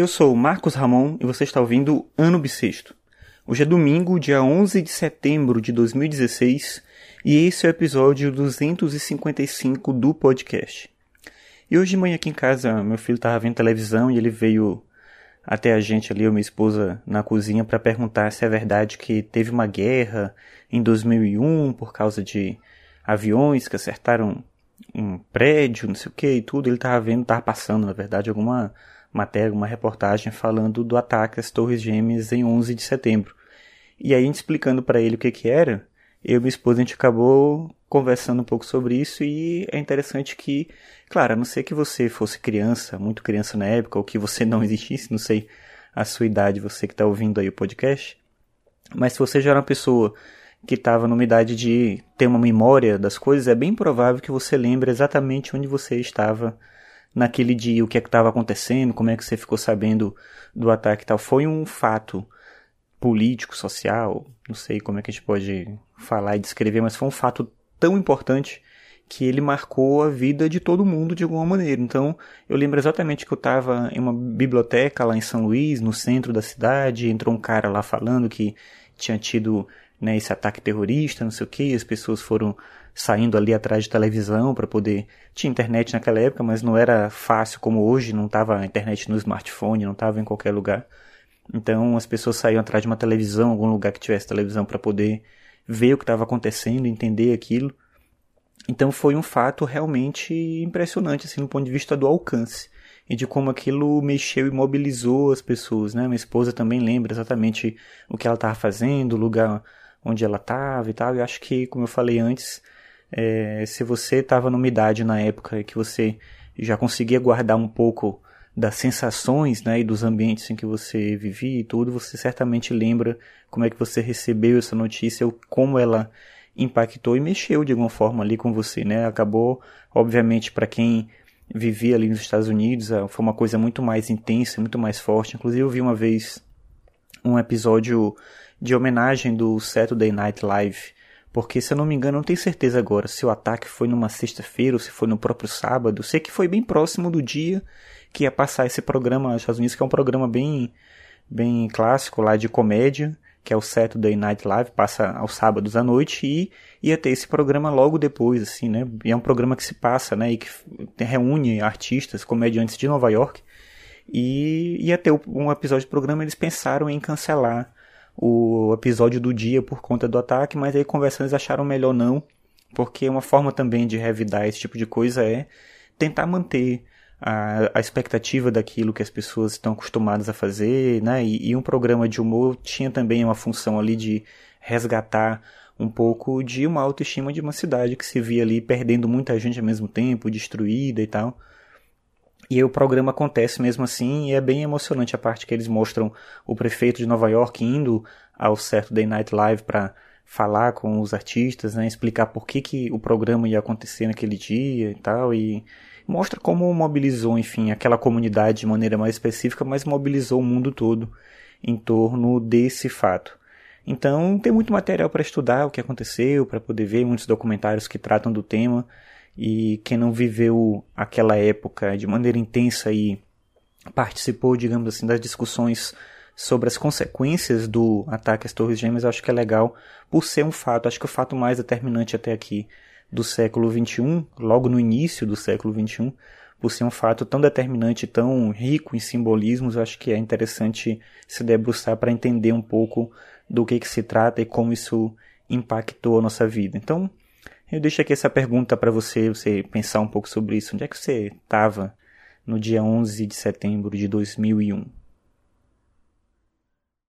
Eu sou Marcos Ramon e você está ouvindo Ano Bissexto. Hoje é domingo, dia 11 de setembro de 2016 e esse é o episódio 255 do podcast. E hoje de manhã aqui em casa, meu filho estava vendo televisão e ele veio até a gente ali, eu e minha esposa, na cozinha para perguntar se é verdade que teve uma guerra em 2001 por causa de aviões que acertaram um prédio, não sei o que e tudo. Ele estava vendo, estava passando, na verdade, alguma matéria, uma reportagem falando do ataque às Torres Gêmeas em 11 de setembro. E aí, explicando para ele o que que era, eu e minha esposa a gente acabou conversando um pouco sobre isso e é interessante que, claro, a não ser que você fosse criança, muito criança na época, ou que você não existisse, não sei a sua idade, você que está ouvindo aí o podcast, mas se você já era uma pessoa que estava numa idade de ter uma memória das coisas, é bem provável que você lembre exatamente onde você estava naquele dia, o que é que estava acontecendo, como é que você ficou sabendo do ataque e tal. Foi um fato político, social, não sei como é que a gente pode falar e descrever, mas foi um fato tão importante que ele marcou a vida de todo mundo de alguma maneira. Então, eu lembro exatamente que eu estava em uma biblioteca lá em São Luís, no centro da cidade, entrou um cara lá falando que tinha tido né, esse ataque terrorista, não sei o que, as pessoas foram saindo ali atrás de televisão para poder. Tinha internet naquela época, mas não era fácil como hoje, não estava a internet no smartphone, não estava em qualquer lugar. Então as pessoas saíam atrás de uma televisão, algum lugar que tivesse televisão para poder ver o que estava acontecendo, entender aquilo. Então foi um fato realmente impressionante, assim, do ponto de vista do alcance e de como aquilo mexeu e mobilizou as pessoas, né? Minha esposa também lembra exatamente o que ela estava fazendo, o lugar onde ela estava e tal. E acho que, como eu falei antes, é, se você estava numa idade na época que você já conseguia guardar um pouco das sensações né, e dos ambientes em que você vivia e tudo, você certamente lembra como é que você recebeu essa notícia ou como ela impactou e mexeu de alguma forma ali com você, né? Acabou, obviamente, para quem vivia ali nos Estados Unidos, ah, foi uma coisa muito mais intensa, muito mais forte. Inclusive, eu vi uma vez um episódio de homenagem do Saturday Night Live, porque se eu não me engano, não tenho certeza agora se o ataque foi numa sexta-feira ou se foi no próprio sábado. Sei que foi bem próximo do dia que ia passar esse programa nos Estados Unidos, que é um programa bem, bem clássico lá de comédia, que é o Saturday Night Live, passa aos sábados à noite e ia ter esse programa logo depois, assim, né? E é um programa que se passa, né? E que reúne artistas, comediantes de Nova York. E ia ter um episódio do programa, eles pensaram em cancelar o episódio do dia por conta do ataque, mas aí conversando eles acharam melhor não, porque uma forma também de revidar esse tipo de coisa é tentar manter a, a expectativa daquilo que as pessoas estão acostumadas a fazer, né? E, e um programa de humor tinha também uma função ali de resgatar um pouco de uma autoestima de uma cidade que se via ali perdendo muita gente ao mesmo tempo, destruída e tal. E o programa acontece mesmo assim, e é bem emocionante a parte que eles mostram o prefeito de Nova York indo ao Saturday Night Live para falar com os artistas, né, explicar por que, que o programa ia acontecer naquele dia e tal, e mostra como mobilizou, enfim, aquela comunidade de maneira mais específica, mas mobilizou o mundo todo em torno desse fato. Então, tem muito material para estudar o que aconteceu, para poder ver muitos documentários que tratam do tema. E quem não viveu aquela época de maneira intensa e participou, digamos assim, das discussões sobre as consequências do ataque às Torres Gêmeas, acho que é legal por ser um fato, acho que o fato mais determinante até aqui do século XXI, logo no início do século XXI, por ser um fato tão determinante, tão rico em simbolismos, acho que é interessante se debruçar para entender um pouco do que, que se trata e como isso impactou a nossa vida. Então, eu deixo aqui essa pergunta para você, você pensar um pouco sobre isso. Onde é que você estava no dia 11 de setembro de 2001?